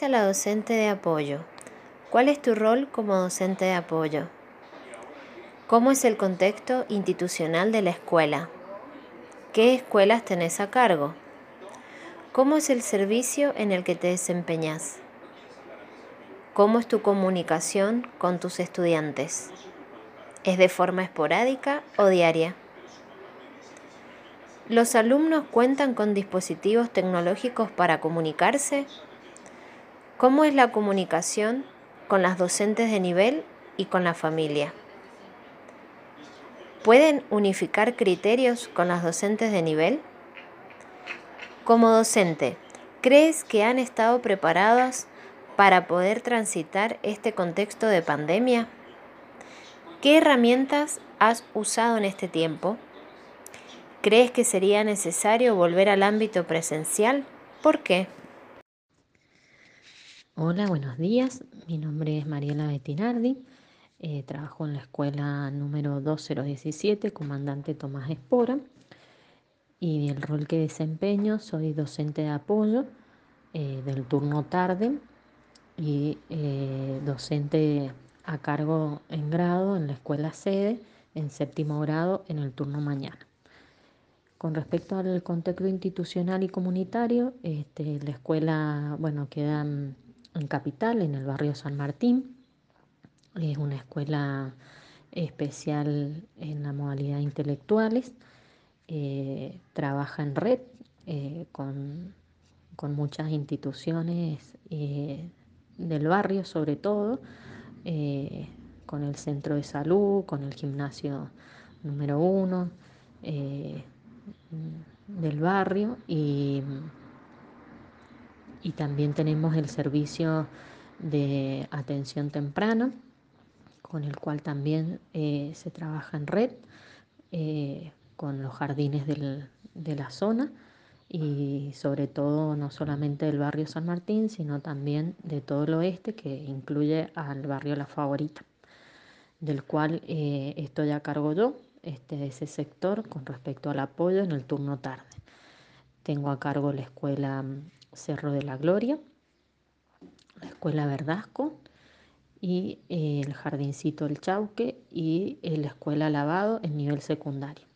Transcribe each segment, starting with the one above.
a la docente de apoyo. ¿Cuál es tu rol como docente de apoyo? ¿Cómo es el contexto institucional de la escuela? ¿Qué escuelas tenés a cargo? ¿Cómo es el servicio en el que te desempeñas? ¿Cómo es tu comunicación con tus estudiantes? ¿Es de forma esporádica o diaria? ¿Los alumnos cuentan con dispositivos tecnológicos para comunicarse? ¿Cómo es la comunicación con las docentes de nivel y con la familia? ¿Pueden unificar criterios con las docentes de nivel? Como docente, ¿crees que han estado preparadas para poder transitar este contexto de pandemia? ¿Qué herramientas has usado en este tiempo? ¿Crees que sería necesario volver al ámbito presencial? ¿Por qué? Hola, buenos días. Mi nombre es Mariela Bettinardi. Eh, trabajo en la escuela número 2017, comandante Tomás Espora. Y el rol que desempeño, soy docente de apoyo eh, del turno tarde y eh, docente a cargo en grado en la escuela sede, en séptimo grado en el turno mañana. Con respecto al contexto institucional y comunitario, este, la escuela, bueno, queda en Capital, en el barrio San Martín. Es una escuela especial en la modalidad intelectuales. Eh, trabaja en red eh, con, muchas instituciones eh, del barrio, sobre todo, con el centro de salud, con el gimnasio número uno del barrio y y también tenemos el servicio de atención temprana, con el cual también eh, se trabaja en red eh, con los jardines de la zona y sobre todo no solamente del barrio San Martín, sino también de todo el oeste que incluye al barrio La Favorita, del cual eh, estoy a cargo yo, este, ese sector con respecto al apoyo en el turno tarde. Tengo a cargo la escuela Cerro de la Gloria, la Escuela Verdasco y eh, el Jardincito El Chauque y eh, la Escuela Lavado en nivel secundario.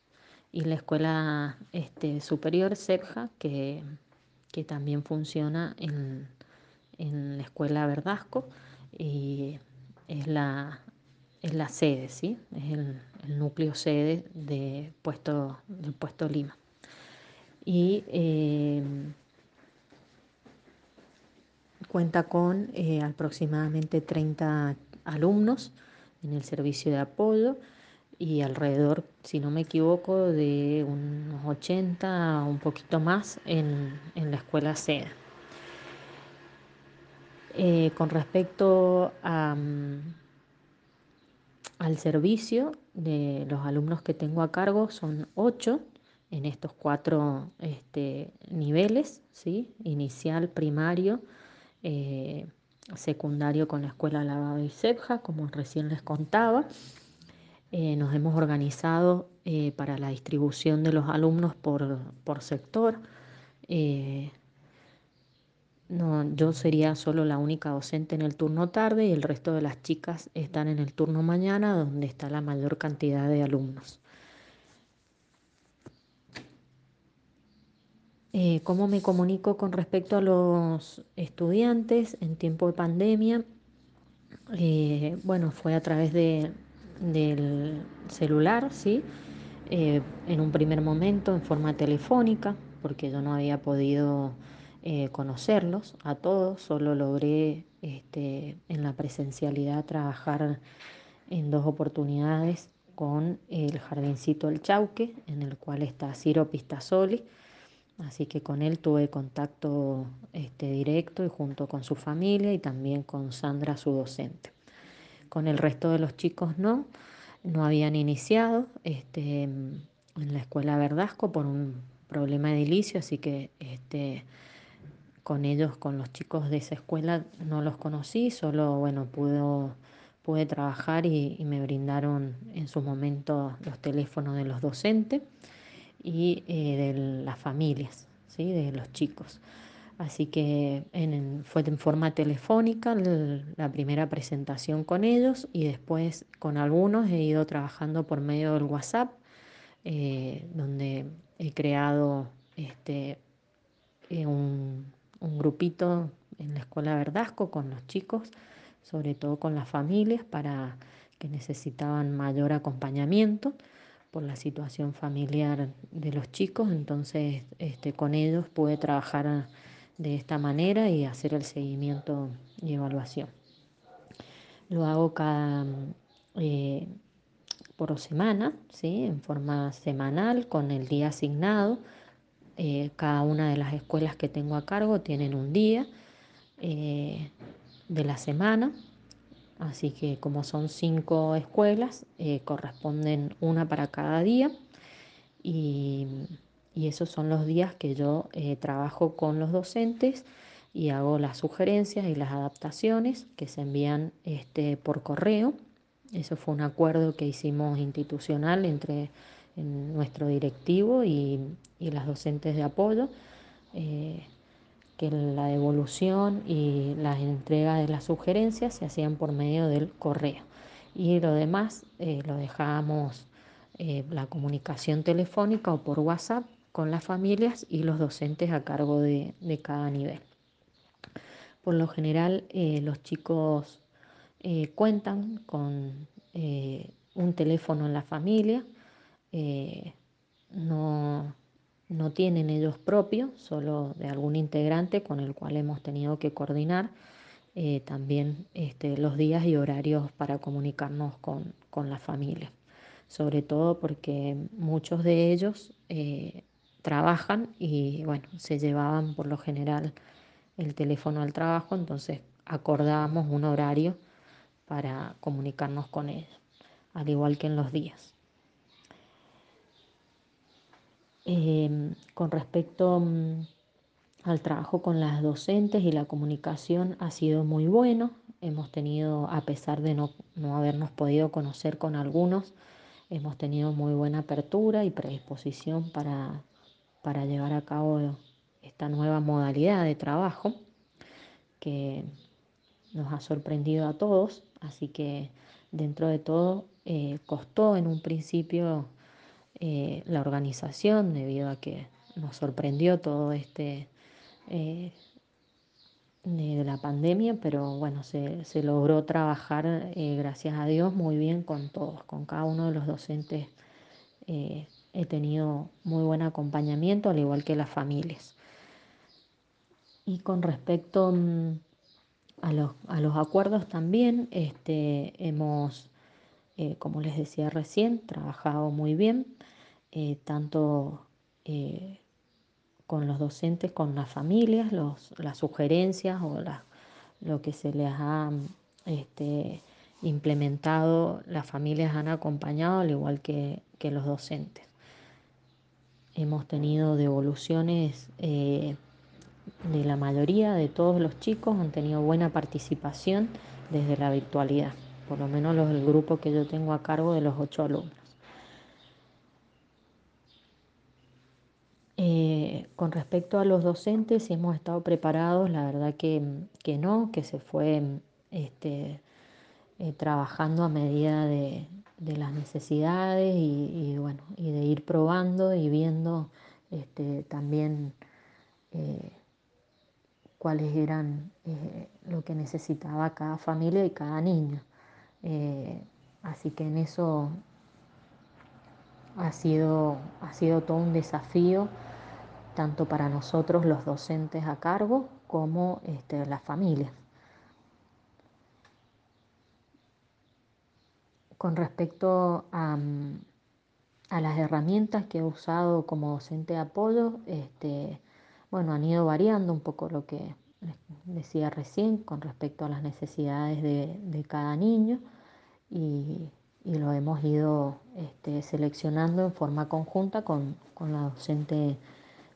Y la Escuela este, Superior CEPJA, que, que también funciona en, la Escuela Verdasco y es la, es la sede, ¿sí? es el, núcleo sede de puesto, del puesto Lima. Y eh, Cuenta con eh, aproximadamente 30 alumnos en el servicio de apoyo y alrededor, si no me equivoco, de unos 80 o un poquito más en, la escuela sede. Eh, con respecto mm, al servicio de los alumnos que tengo a cargo, son 8 en estos cuatro este, niveles, ¿sí? inicial, primario, eh, secundario con la Escuela Lavado y Cepja, como recién les contaba. Eh, nos hemos organizado eh, para la distribución de los alumnos por, sector. No, yo sería solo la única docente en el turno tarde y el resto de las chicas están en el turno mañana, donde está la mayor cantidad de alumnos. Eh, ¿Cómo me comunico con respecto a los estudiantes en tiempo de pandemia? Eh, bueno, fue a través de, del celular, ¿sí? Eh, en un primer momento en forma telefónica, porque yo no había podido conocerlos a todos, solo logré este, en la presencialidad trabajar en dos oportunidades con el jardincito El Chauque, en el cual está Ciro Pistasoli Así que con él tuve contacto este, directo y junto con su familia y también con Sandra, su docente. Con el resto de los chicos no, no habían iniciado este, en la escuela Verdasco por un problema edilicio, así que este, con ellos, con los chicos de esa escuela, no los conocí, solo bueno, pude trabajar y, y me brindaron en su momento los teléfonos de los docentes y eh, de las familias, ¿sí? de los chicos. Así que fue en forma telefónica la primera presentación con ellos y después con algunos he ido trabajando por medio del WhatsApp, eh, donde he creado este, eh, un, grupito en la escuela Verdasco con los chicos, sobre todo con las familias, para que necesitaban mayor acompañamiento por la situación familiar de los chicos, entonces este, con ellos pude trabajar de esta manera y hacer el seguimiento y evaluación. Lo hago cada eh, por semana, ¿sí? en forma semanal, con el día asignado. Eh, cada una de las escuelas que tengo a cargo tienen un día eh, de la semana Así que como son cinco escuelas, eh, corresponden una para cada día y, esos son los días que yo eh, trabajo con los docentes y hago las sugerencias y las adaptaciones que se envían este, por correo. Eso fue un acuerdo que hicimos institucional entre nuestro directivo y, las docentes de apoyo. Eh, que la devolución y la entrega de las sugerencias se hacían por medio del correo y lo demás eh, lo dejábamos eh, la comunicación telefónica o por WhatsApp con las familias y los docentes a cargo de, cada nivel. Por lo general eh, los chicos cuentan con un teléfono en la familia, no, no tienen ellos propios, solo de algún integrante con el cual hemos tenido que coordinar eh, también este, los días y horarios para comunicarnos con, la familia. Sobre todo porque muchos de ellos eh, trabajan y bueno, se llevaban por lo general el teléfono al trabajo, entonces acordábamos un horario para comunicarnos con ellos, al igual que en los días. Em, con respecto mm, al trabajo con las docentes y la comunicación ha sido muy bueno. Hemos tenido, a pesar de no, habernos podido conocer con algunos, hemos tenido muy buena apertura y predisposición para, para llevar a cabo esta nueva modalidad de trabajo que nos ha sorprendido a todos. Así que dentro de todo eh, costó en un principio eh, la organización debido a que nos sorprendió todo este eh, de la pandemia, pero bueno, se, logró trabajar, eh, gracias a Dios, muy bien con todos, con cada uno de los docentes. he tenido muy buen acompañamiento, al igual que las familias. Y con respecto mm, a los, a los acuerdos también, este, hemos, como les decía recién, trabajado muy bien. Eh, tanto eh, con los docentes, con las familias, las sugerencias o lo que se les ha este, implementado, las familias han acompañado al igual que, los docentes. Hemos tenido devoluciones eh, de la mayoría de todos los chicos, han tenido buena participación desde la virtualidad, por lo menos los, el grupo que yo tengo a cargo de los ocho alumnos. Eh, con respecto a los docentes, si hemos estado preparados, la verdad que, no, que se fue este, eh, trabajando a medida de, las necesidades y, bueno, y de ir probando y viendo este, también eh, cuáles eran lo que necesitaba cada familia y cada niño. Así que en eso ha sido, ha sido todo un desafío tanto para nosotros los docentes a cargo como este, las familias. Con respecto a, las herramientas que he usado como docente de apoyo, este, bueno, han ido variando un poco lo que decía recién con respecto a las necesidades de, cada niño y, lo hemos ido este, seleccionando en forma conjunta con, la docente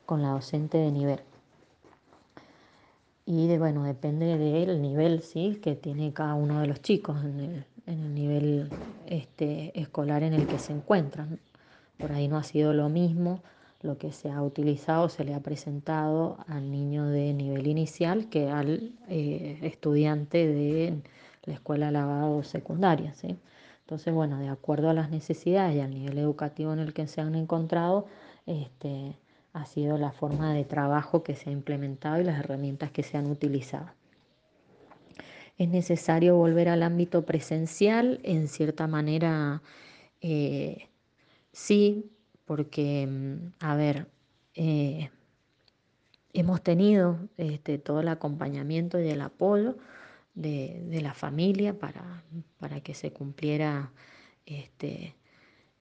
con la docente de nivel. Y de, bueno, depende del nivel ¿sí? que tiene cada uno de los chicos en el, nivel este, escolar en el que se encuentran. Por ahí no ha sido lo mismo lo que se ha utilizado se le ha presentado al niño de nivel inicial que al eh, estudiante de la escuela lavado secundaria. ¿sí? Entonces, bueno, de acuerdo a las necesidades y al nivel educativo en el que se han encontrado, este, ha sido la forma de trabajo que se ha implementado y las herramientas que se han utilizado. Es necesario volver al ámbito presencial, en cierta manera eh, sí, porque, mm, a ver, eh, hemos tenido este, todo el acompañamiento y el apoyo de, la familia para, para, que se cumpliera este,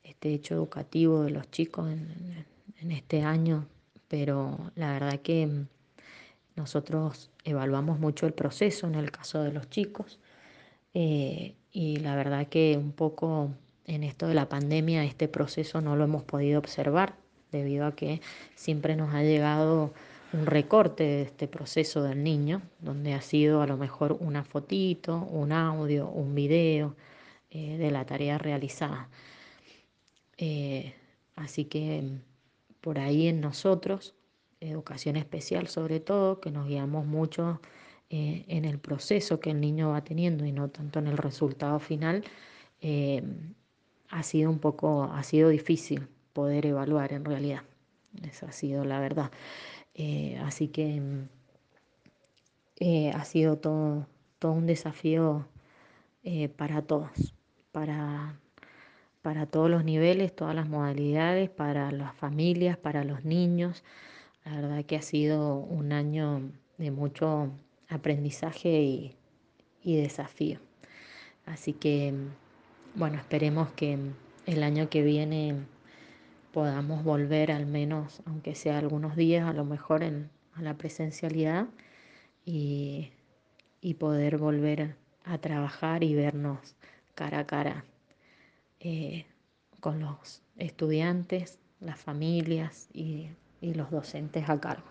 este hecho educativo de los chicos en, este año, pero la verdad que mm, nosotros evaluamos mucho el proceso en el caso de los chicos eh, y la verdad que un poco en esto de la pandemia este proceso no lo hemos podido observar debido a que siempre nos ha llegado un recorte de este proceso del niño, donde ha sido a lo mejor una fotito, un audio, un video eh, de la tarea realizada. Eh, así que por ahí en nosotros, educación especial sobre todo, que nos guiamos mucho eh, en el proceso que el niño va teniendo y no tanto en el resultado final, ha sido un poco, ha sido difícil poder evaluar en realidad. Esa ha sido la verdad. Eh, así que eh, ha sido todo, todo un desafío eh, para todos, para, para todos los niveles, todas las modalidades, para las familias, para los niños. La verdad que ha sido un año de mucho aprendizaje y, y desafío. Así que, bueno, esperemos que el año que viene podamos volver al menos, aunque sea algunos días, a lo mejor en, a la presencialidad y, poder volver a trabajar y vernos cara a cara eh, con los estudiantes, las familias y, y los docentes a cargo.